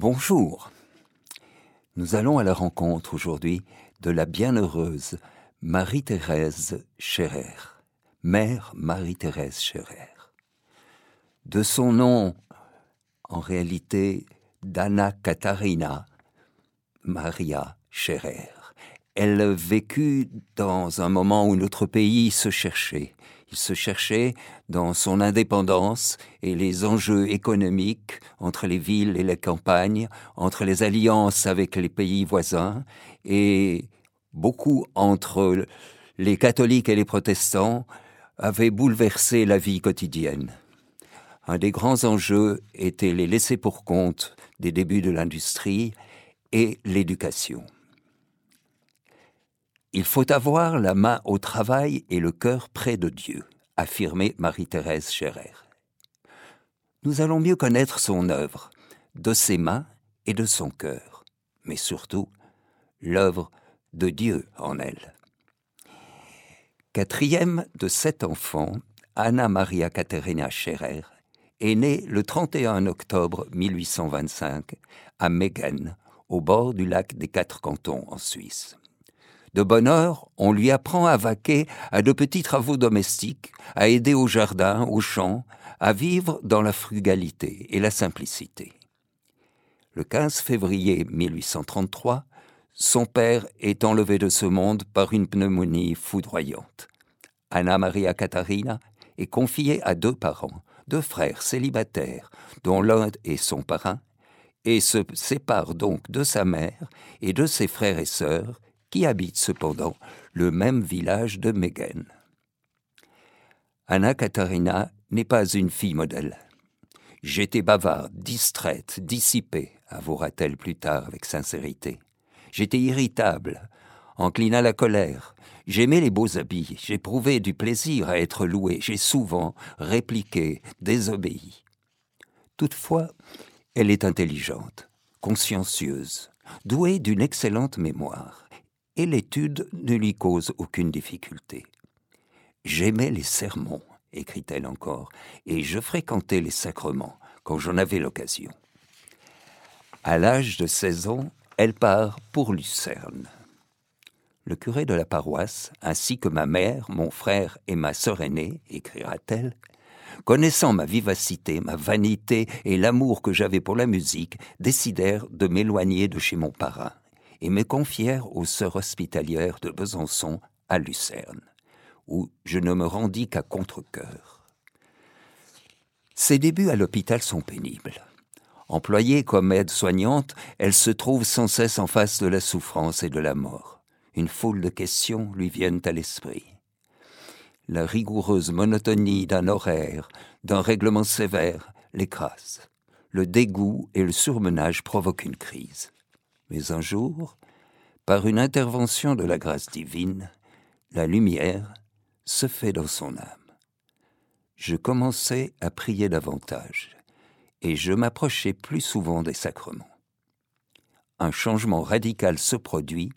Bonjour. Nous allons à la rencontre aujourd'hui de la bienheureuse Marie-Thérèse Scherer, mère Marie-Thérèse Scherer. De son nom, en réalité, d'Anna Katharina Maria Scherer. Elle vécut dans un moment où notre pays se cherchait. Il se cherchait dans son indépendance et les enjeux économiques entre les villes et les campagnes, entre les alliances avec les pays voisins et beaucoup entre les catholiques et les protestants avaient bouleversé la vie quotidienne. Un des grands enjeux était les laissés pour compte des débuts de l'industrie et l'éducation. Il faut avoir la main au travail et le cœur près de Dieu, affirmait Marie-Thérèse Scherer. Nous allons mieux connaître son œuvre, de ses mains et de son cœur, mais surtout l'œuvre de Dieu en elle. Quatrième de sept enfants, Anna Maria Caterina Scherer est née le 31 octobre 1825 à Megen, au bord du lac des Quatre Cantons en Suisse. De bonne heure, on lui apprend à vaquer à de petits travaux domestiques, à aider au jardin, au champ, à vivre dans la frugalité et la simplicité. Le 15 février 1833, son père est enlevé de ce monde par une pneumonie foudroyante. Anna Maria Katharina est confiée à deux parents, deux frères célibataires, dont l'un est son parrain, et se sépare donc de sa mère et de ses frères et sœurs, qui habitent cependant le même village de Megen. Anna Katharina n'est pas une fille modèle. J'étais bavarde, distraite, dissipée, avouera-t-elle plus tard avec sincérité. J'étais irritable, encline la colère. J'aimais les beaux habits, j'éprouvais du plaisir à être loué, j'ai souvent répliqué, désobéi. Toutefois, elle est intelligente, consciencieuse, douée d'une excellente mémoire et l'étude ne lui cause aucune difficulté. J'aimais les sermons, écrit-elle encore, et je fréquentais les sacrements quand j'en avais l'occasion. À l'âge de 16 ans, elle part pour Lucerne. Le curé de la paroisse, ainsi que ma mère, mon frère et ma sœur aînée, écrira-t-elle, connaissant ma vivacité, ma vanité et l'amour que j'avais pour la musique, décidèrent de m'éloigner de chez mon parrain et me confièrent aux sœurs hospitalières de Besançon à Lucerne, où je ne me rendis qu'à contre-coeur. Ses débuts à l'hôpital sont pénibles. Employée comme aide-soignante, elle se trouve sans cesse en face de la souffrance et de la mort. Une foule de questions lui viennent à l'esprit. La rigoureuse monotonie d'un horaire, d'un règlement sévère, l'écrase. Le dégoût et le surmenage provoquent une crise. Mais un jour, par une intervention de la grâce divine, la lumière se fait dans son âme. Je commençai à prier davantage, et je m'approchais plus souvent des sacrements. Un changement radical se produit,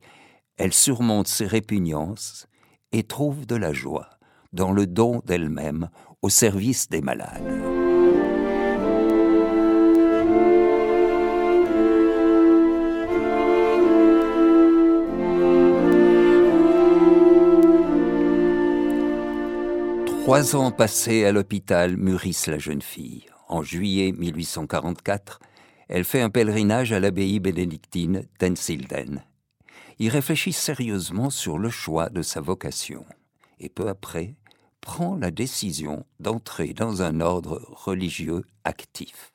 elle surmonte ses répugnances et trouve de la joie dans le don d'elle-même au service des malades. Trois ans passés à l'hôpital mûrissent la jeune fille. En juillet 1844, elle fait un pèlerinage à l'abbaye bénédictine d'Ensilden. Il réfléchit sérieusement sur le choix de sa vocation et peu après prend la décision d'entrer dans un ordre religieux actif.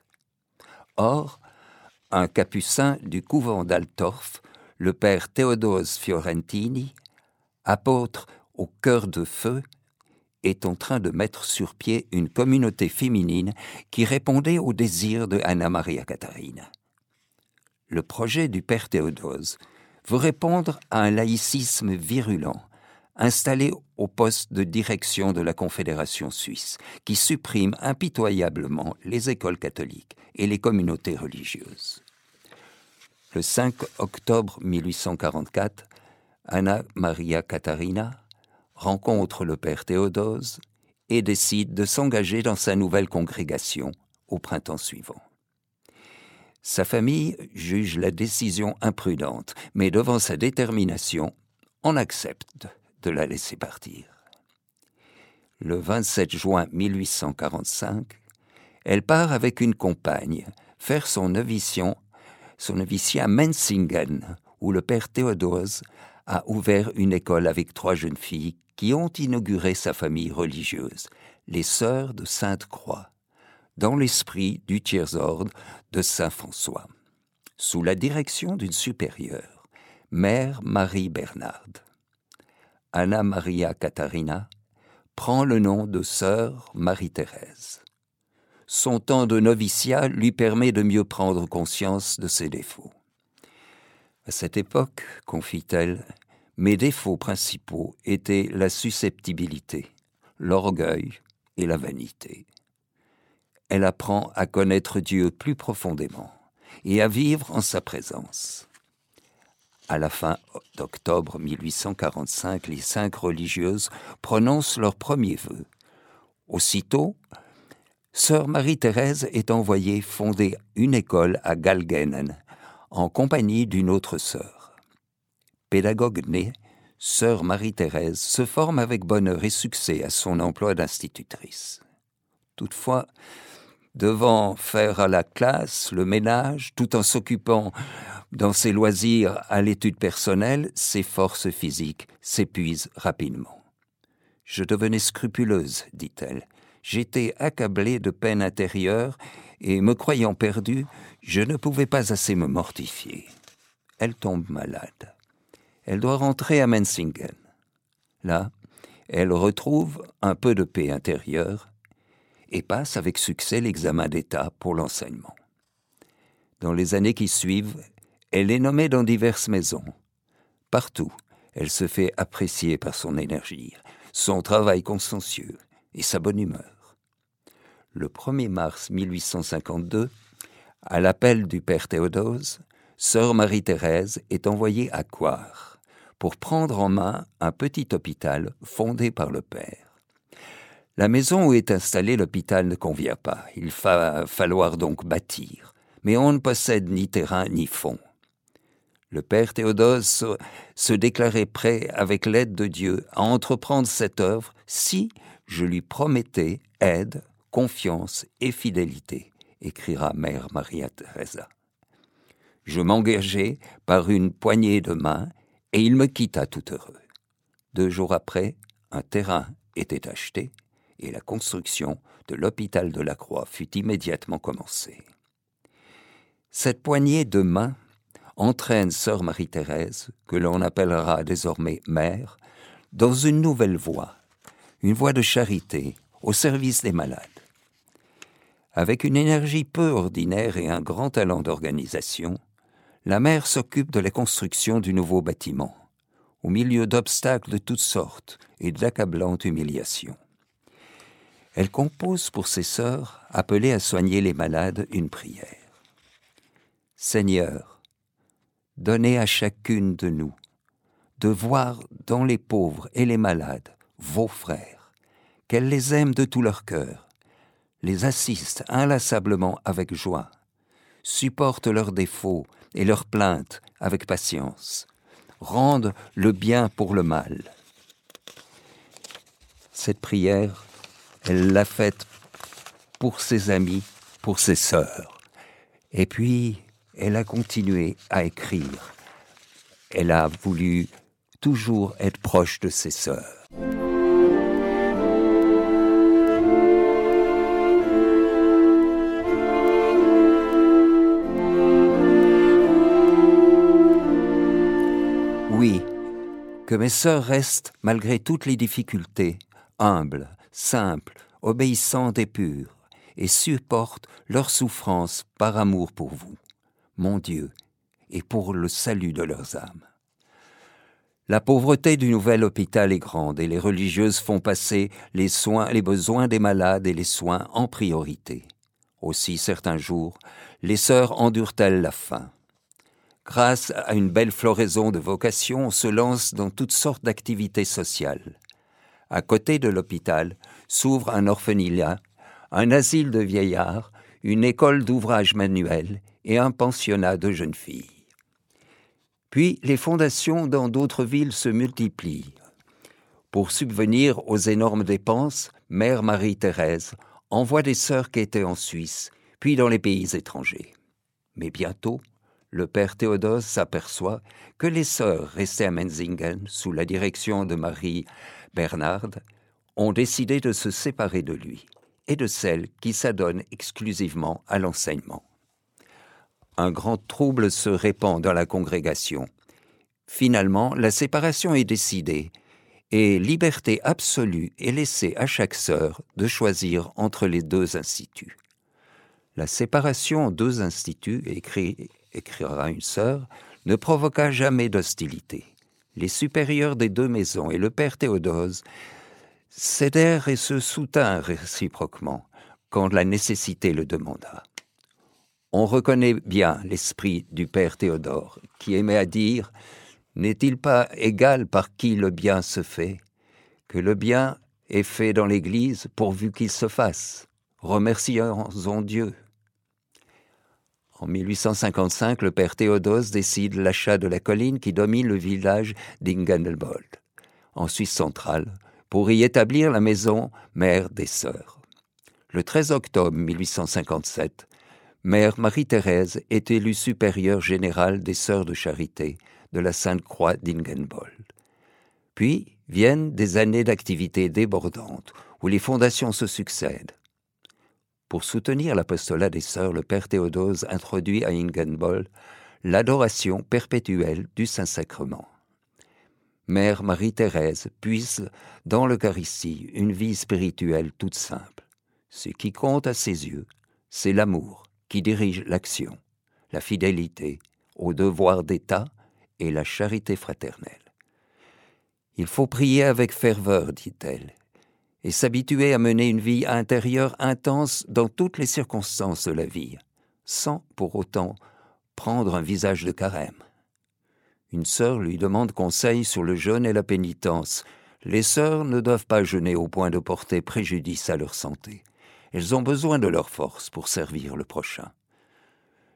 Or, un capucin du couvent d'Altorf, le père Théodose Fiorentini, apôtre au cœur de feu, est en train de mettre sur pied une communauté féminine qui répondait aux désirs de Anna Maria Katharina. Le projet du père Théodose veut répondre à un laïcisme virulent, installé au poste de direction de la Confédération suisse, qui supprime impitoyablement les écoles catholiques et les communautés religieuses. Le 5 octobre 1844, Anna Maria Katharina rencontre le père Théodose et décide de s'engager dans sa nouvelle congrégation au printemps suivant. Sa famille juge la décision imprudente, mais devant sa détermination, on accepte de la laisser partir. Le 27 juin 1845, elle part avec une compagne faire son noviciat, son noviciat à Menzingen, où le père Théodose a ouvert une école avec trois jeunes filles qui ont inauguré sa famille religieuse, les Sœurs de Sainte-Croix, dans l'esprit du tiers-ordre de Saint-François, sous la direction d'une supérieure, Mère Marie Bernarde. Anna Maria Catarina prend le nom de Sœur Marie-Thérèse. Son temps de noviciat lui permet de mieux prendre conscience de ses défauts. À cette époque, confie-t-elle, mes défauts principaux étaient la susceptibilité, l'orgueil et la vanité. Elle apprend à connaître Dieu plus profondément et à vivre en sa présence. À la fin d'octobre 1845, les cinq religieuses prononcent leur premier vœu. Aussitôt, Sœur Marie-Thérèse est envoyée fonder une école à Galgenen, en compagnie d'une autre sœur. Pédagogue née, Sœur Marie-Thérèse se forme avec bonheur et succès à son emploi d'institutrice. Toutefois, devant faire à la classe le ménage, tout en s'occupant dans ses loisirs à l'étude personnelle, ses forces physiques s'épuisent rapidement. Je devenais scrupuleuse, dit-elle. J'étais accablée de peine intérieure et, me croyant perdue, je ne pouvais pas assez me mortifier. Elle tombe malade. Elle doit rentrer à Menzingen. Là, elle retrouve un peu de paix intérieure et passe avec succès l'examen d'État pour l'enseignement. Dans les années qui suivent, elle est nommée dans diverses maisons. Partout, elle se fait apprécier par son énergie, son travail consciencieux et sa bonne humeur. Le 1er mars 1852, à l'appel du père Théodose, sœur Marie-Thérèse est envoyée à Coire pour prendre en main un petit hôpital fondé par le père. La maison où est installé l'hôpital ne convient pas, il va falloir donc bâtir, mais on ne possède ni terrain ni fonds. Le père Théodose se déclarait prêt, avec l'aide de Dieu, à entreprendre cette œuvre si je lui promettais aide, confiance et fidélité, écrira mère Maria Teresa. Je m'engageai par une poignée de main et il me quitta tout heureux. Deux jours après, un terrain était acheté et la construction de l'hôpital de la Croix fut immédiatement commencée. Cette poignée de main entraîne sœur Marie-Thérèse, que l'on appellera désormais mère, dans une nouvelle voie, une voie de charité au service des malades. Avec une énergie peu ordinaire et un grand talent d'organisation, la mère s'occupe de la construction du nouveau bâtiment, au milieu d'obstacles de toutes sortes et d'accablantes humiliations. Elle compose pour ses sœurs, appelées à soigner les malades, une prière. Seigneur, donnez à chacune de nous de voir dans les pauvres et les malades vos frères, qu'elle les aime de tout leur cœur, les assiste inlassablement avec joie, supporte leurs défauts et leurs plaintes avec patience, rendent le bien pour le mal. Cette prière, elle l'a faite pour ses amis, pour ses sœurs. Et puis, elle a continué à écrire. Elle a voulu toujours être proche de ses sœurs. Que mes sœurs restent, malgré toutes les difficultés, humbles, simples, obéissantes et pures, et supportent leurs souffrances par amour pour vous mon Dieu, et pour le salut de leurs âmes. La pauvreté du nouvel hôpital est grande et les religieuses font passer les soins, les besoins des malades et les soins en priorité. Aussi, certains jours, les sœurs endurent-elles la faim? Grâce à une belle floraison de vocations, on se lance dans toutes sortes d'activités sociales. À côté de l'hôpital s'ouvre un orphelinat, un asile de vieillards, une école d'ouvrages manuels et un pensionnat de jeunes filles. Puis les fondations dans d'autres villes se multiplient. Pour subvenir aux énormes dépenses, Mère Marie-Thérèse envoie des sœurs qui étaient en Suisse, puis dans les pays étrangers. Mais bientôt, le père Théodose s'aperçoit que les sœurs restées à Menzingen sous la direction de Marie Bernard ont décidé de se séparer de lui et de celles qui s'adonnent exclusivement à l'enseignement. Un grand trouble se répand dans la congrégation. Finalement, la séparation est décidée et liberté absolue est laissée à chaque sœur de choisir entre les deux instituts. La séparation en deux instituts, écrit, écrira une sœur, ne provoqua jamais d'hostilité. Les supérieurs des deux maisons et le père Théodose cédèrent et se soutinrent réciproquement quand la nécessité le demanda. On reconnaît bien l'esprit du père Théodore, qui aimait à dire N'est-il pas égal par qui le bien se fait Que le bien est fait dans l'Église pourvu qu'il se fasse. Remercions Dieu. En 1855, le père Théodose décide l'achat de la colline qui domine le village d'Ingendelbold, en Suisse centrale, pour y établir la maison mère des sœurs. Le 13 octobre 1857, Mère Marie-Thérèse est élue supérieure générale des Sœurs de Charité de la Sainte-Croix d'Ingenbold. Puis viennent des années d'activité débordante où les fondations se succèdent. Pour soutenir l'apostolat des Sœurs, le Père Théodose introduit à Ingenbold l'adoration perpétuelle du Saint-Sacrement. Mère Marie-Thérèse puise dans l'Eucharistie une vie spirituelle toute simple. Ce qui compte à ses yeux, c'est l'amour qui dirige l'action, la fidélité au devoir d'État et la charité fraternelle. Il faut prier avec ferveur, dit-elle, et s'habituer à mener une vie intérieure intense dans toutes les circonstances de la vie, sans pour autant prendre un visage de carême. Une sœur lui demande conseil sur le jeûne et la pénitence. Les sœurs ne doivent pas jeûner au point de porter préjudice à leur santé. Elles ont besoin de leur force pour servir le prochain.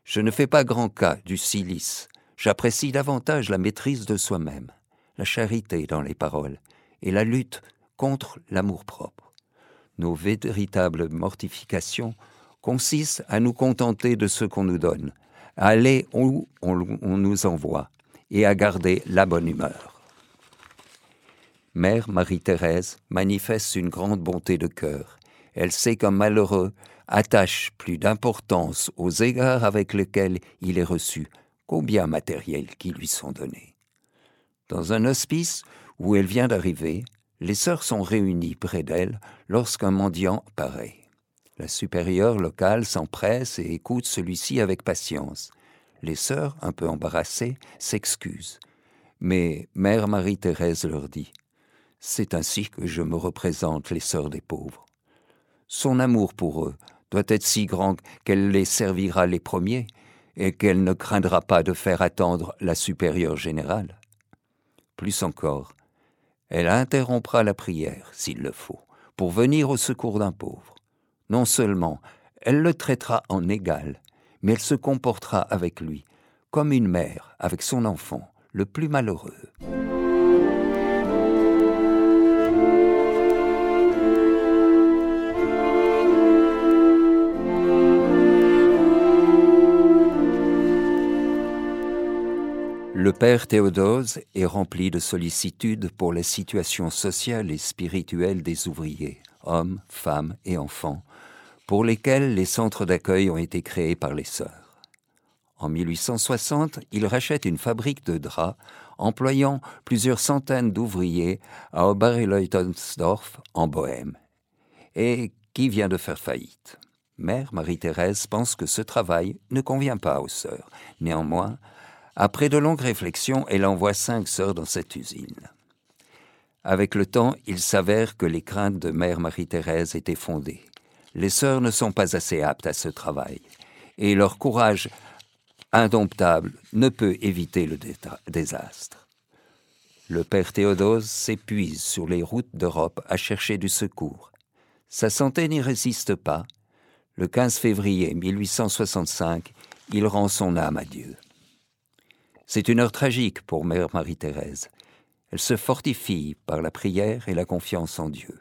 Je ne fais pas grand cas du silice. J'apprécie davantage la maîtrise de soi-même, la charité dans les paroles et la lutte contre l'amour-propre. Nos véritables mortifications consistent à nous contenter de ce qu'on nous donne, à aller où on nous envoie, et à garder la bonne humeur. Mère Marie-Thérèse manifeste une grande bonté de cœur. Elle sait qu'un malheureux attache plus d'importance aux égards avec lesquels il est reçu qu'aux biens matériels qui lui sont donnés. Dans un hospice où elle vient d'arriver, les sœurs sont réunies près d'elle lorsqu'un mendiant paraît. La supérieure locale s'empresse et écoute celui-ci avec patience. Les sœurs, un peu embarrassées, s'excusent. Mais Mère Marie-Thérèse leur dit C'est ainsi que je me représente les sœurs des pauvres. Son amour pour eux doit être si grand qu'elle les servira les premiers et qu'elle ne craindra pas de faire attendre la supérieure générale. Plus encore, elle interrompra la prière, s'il le faut, pour venir au secours d'un pauvre. Non seulement elle le traitera en égal, mais elle se comportera avec lui comme une mère avec son enfant le plus malheureux. Le père Théodose est rempli de sollicitude pour les situations sociales et spirituelles des ouvriers, hommes, femmes et enfants, pour lesquels les centres d'accueil ont été créés par les sœurs. En 1860, il rachète une fabrique de draps employant plusieurs centaines d'ouvriers à Oberleutensdorf en Bohême, et qui vient de faire faillite. Mère Marie-Thérèse pense que ce travail ne convient pas aux sœurs. Néanmoins, après de longues réflexions, elle envoie cinq sœurs dans cette usine. Avec le temps, il s'avère que les craintes de Mère Marie-Thérèse étaient fondées les sœurs ne sont pas assez aptes à ce travail, et leur courage indomptable ne peut éviter le désastre. Le père Théodose s'épuise sur les routes d'Europe à chercher du secours. Sa santé n'y résiste pas. Le 15 février 1865, il rend son âme à Dieu. C'est une heure tragique pour Mère Marie-Thérèse. Elle se fortifie par la prière et la confiance en Dieu.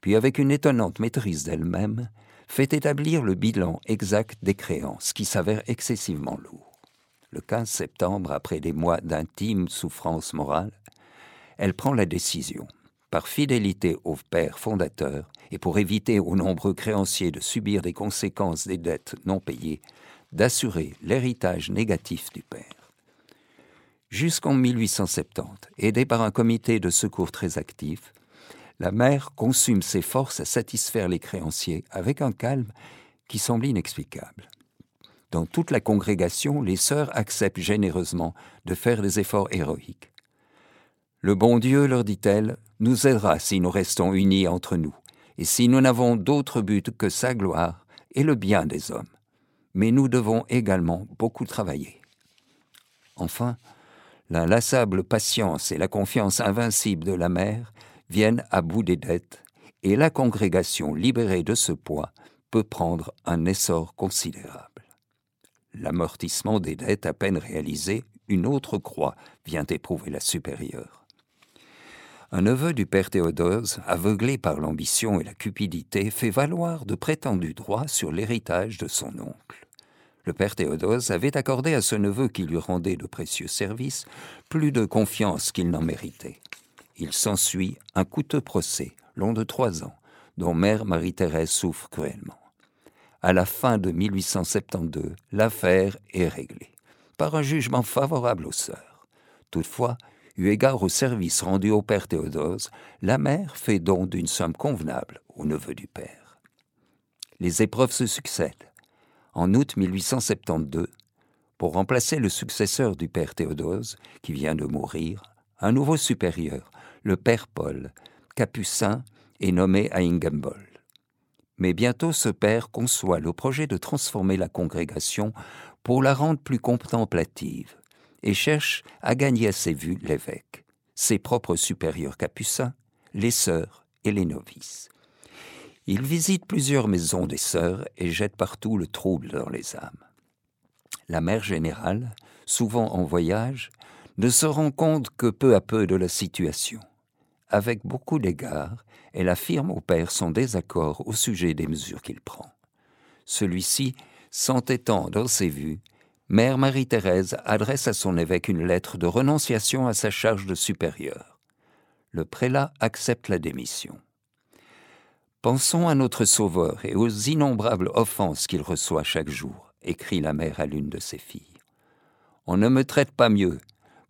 Puis, avec une étonnante maîtrise d'elle-même, fait établir le bilan exact des créances, qui s'avère excessivement lourd. Le 15 septembre, après des mois d'intime souffrance morale, elle prend la décision, par fidélité au Père fondateur et pour éviter aux nombreux créanciers de subir des conséquences des dettes non payées, d'assurer l'héritage négatif du Père. Jusqu'en 1870, aidée par un comité de secours très actif, la mère consume ses forces à satisfaire les créanciers avec un calme qui semble inexplicable. Dans toute la congrégation, les sœurs acceptent généreusement de faire des efforts héroïques. Le bon Dieu, leur dit-elle, nous aidera si nous restons unis entre nous, et si nous n'avons d'autre but que sa gloire et le bien des hommes. Mais nous devons également beaucoup travailler. Enfin, l'inlassable patience et la confiance invincible de la mère viennent à bout des dettes, et la congrégation libérée de ce poids peut prendre un essor considérable. L'amortissement des dettes à peine réalisé, une autre croix vient éprouver la supérieure. Un neveu du père Théodose, aveuglé par l'ambition et la cupidité, fait valoir de prétendus droits sur l'héritage de son oncle. Le père Théodose avait accordé à ce neveu qui lui rendait de précieux services plus de confiance qu'il n'en méritait il s'ensuit un coûteux procès, long de trois ans, dont mère Marie-Thérèse souffre cruellement. À la fin de 1872, l'affaire est réglée, par un jugement favorable aux sœurs. Toutefois, eu égard au service rendu au père Théodose, la mère fait don d'une somme convenable au neveu du père. Les épreuves se succèdent. En août 1872, pour remplacer le successeur du père Théodose, qui vient de mourir, un nouveau supérieur, le père Paul, capucin, est nommé à Ingembold. Mais bientôt ce père conçoit le projet de transformer la congrégation pour la rendre plus contemplative et cherche à gagner à ses vues l'évêque, ses propres supérieurs capucins, les sœurs et les novices. Il visite plusieurs maisons des sœurs et jette partout le trouble dans les âmes. La mère générale, souvent en voyage, ne se rend compte que peu à peu de la situation avec beaucoup d'égards, elle affirme au père son désaccord au sujet des mesures qu'il prend. Celui-ci, s'entêtant dans ses vues, Mère Marie-Thérèse adresse à son évêque une lettre de renonciation à sa charge de supérieur. Le prélat accepte la démission. Pensons à notre Sauveur et aux innombrables offenses qu'il reçoit chaque jour, écrit la mère à l'une de ses filles. On ne me traite pas mieux,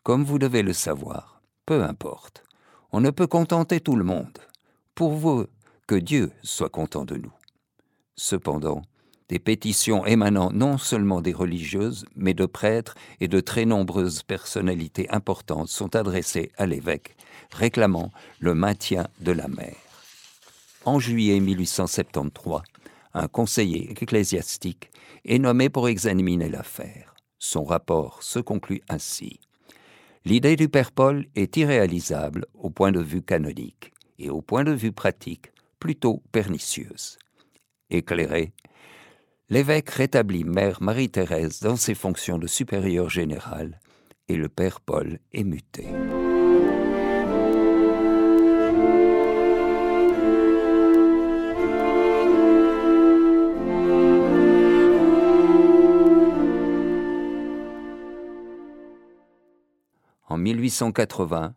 comme vous devez le savoir, peu importe. On ne peut contenter tout le monde. Pour vous, que Dieu soit content de nous. Cependant, des pétitions émanant non seulement des religieuses, mais de prêtres et de très nombreuses personnalités importantes sont adressées à l'évêque, réclamant le maintien de la mère. En juillet 1873, un conseiller ecclésiastique est nommé pour examiner l'affaire. Son rapport se conclut ainsi. L'idée du Père Paul est irréalisable au point de vue canonique et au point de vue pratique plutôt pernicieuse. Éclairé, l'évêque rétablit Mère Marie-Thérèse dans ses fonctions de supérieur général et le Père Paul est muté. En 1880,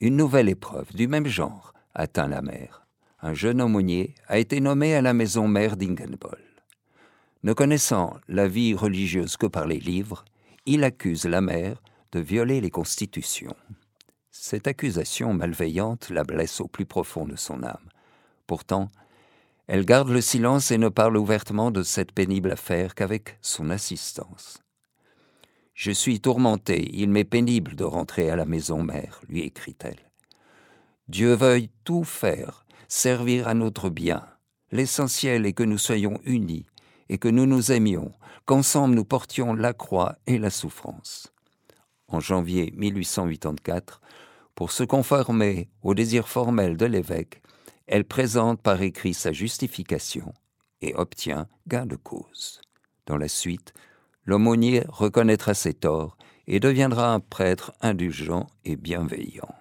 une nouvelle épreuve du même genre atteint la mère. Un jeune aumônier a été nommé à la maison mère d'Ingenbol. Ne connaissant la vie religieuse que par les livres, il accuse la mère de violer les constitutions. Cette accusation malveillante la blesse au plus profond de son âme. Pourtant, elle garde le silence et ne parle ouvertement de cette pénible affaire qu'avec son assistance. Je suis tourmentée, il m'est pénible de rentrer à la maison mère, lui écrit-elle. Dieu veuille tout faire, servir à notre bien. L'essentiel est que nous soyons unis et que nous nous aimions, qu'ensemble nous portions la croix et la souffrance. En janvier 1884, pour se conformer au désir formel de l'évêque, elle présente par écrit sa justification et obtient gain de cause. Dans la suite, l'aumônier reconnaîtra ses torts et deviendra un prêtre indulgent et bienveillant.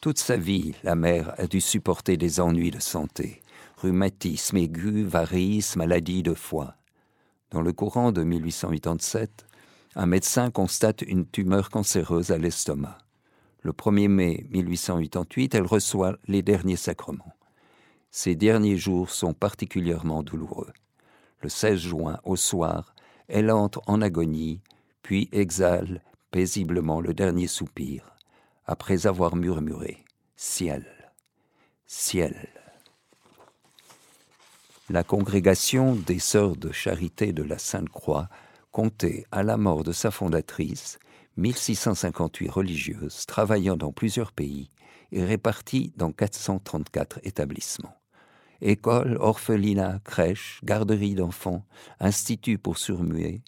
Toute sa vie, la mère a dû supporter des ennuis de santé, rhumatisme aigu, varices, maladie de foie. Dans le courant de 1887, un médecin constate une tumeur cancéreuse à l'estomac. Le 1er mai 1888, elle reçoit les derniers sacrements. Ces derniers jours sont particulièrement douloureux. Le 16 juin, au soir, elle entre en agonie, puis exhale paisiblement le dernier soupir, après avoir murmuré Ciel, ciel. La congrégation des Sœurs de Charité de la Sainte-Croix comptait, à la mort de sa fondatrice, 1658 religieuses travaillant dans plusieurs pays et réparties dans 434 établissements. Écoles, orphelinats, crèches, garderies d'enfants, instituts pour surmuets,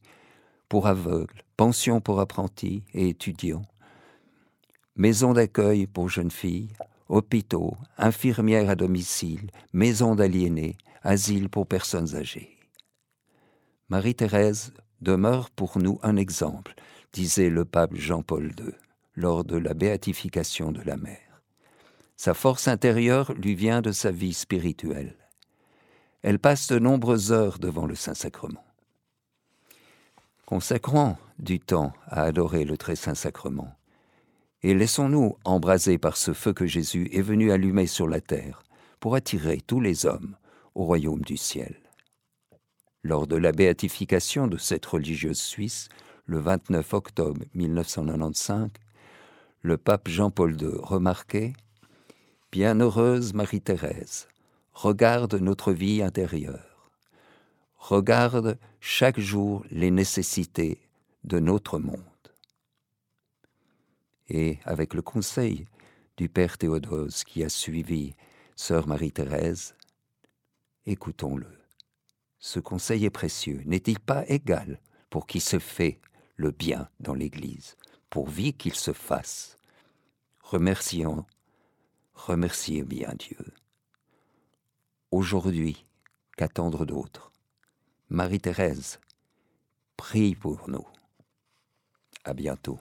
pour aveugles, pensions pour apprentis et étudiants, maisons d'accueil pour jeunes filles, hôpitaux, infirmières à domicile, maisons d'aliénés, asiles pour personnes âgées. Marie-Thérèse demeure pour nous un exemple, disait le pape Jean-Paul II lors de la béatification de la mère. Sa force intérieure lui vient de sa vie spirituelle. Elle passe de nombreuses heures devant le Saint-Sacrement. Consacrons du temps à adorer le très saint sacrement et laissons-nous embraser par ce feu que Jésus est venu allumer sur la terre pour attirer tous les hommes au royaume du ciel. Lors de la béatification de cette religieuse suisse, le 29 octobre 1995, le pape Jean-Paul II remarquait Bienheureuse Marie-Thérèse, regarde notre vie intérieure, regarde chaque jour les nécessités de notre monde. Et avec le conseil du Père Théodose qui a suivi Sœur Marie-Thérèse, écoutons-le. Ce conseil est précieux. N'est-il pas égal pour qui se fait le bien dans l'Église, pourvu qu'il se fasse? Remercions, remerciez bien Dieu. Aujourd'hui, qu'attendre d'autre? Marie-Thérèse, prie pour nous. À bientôt.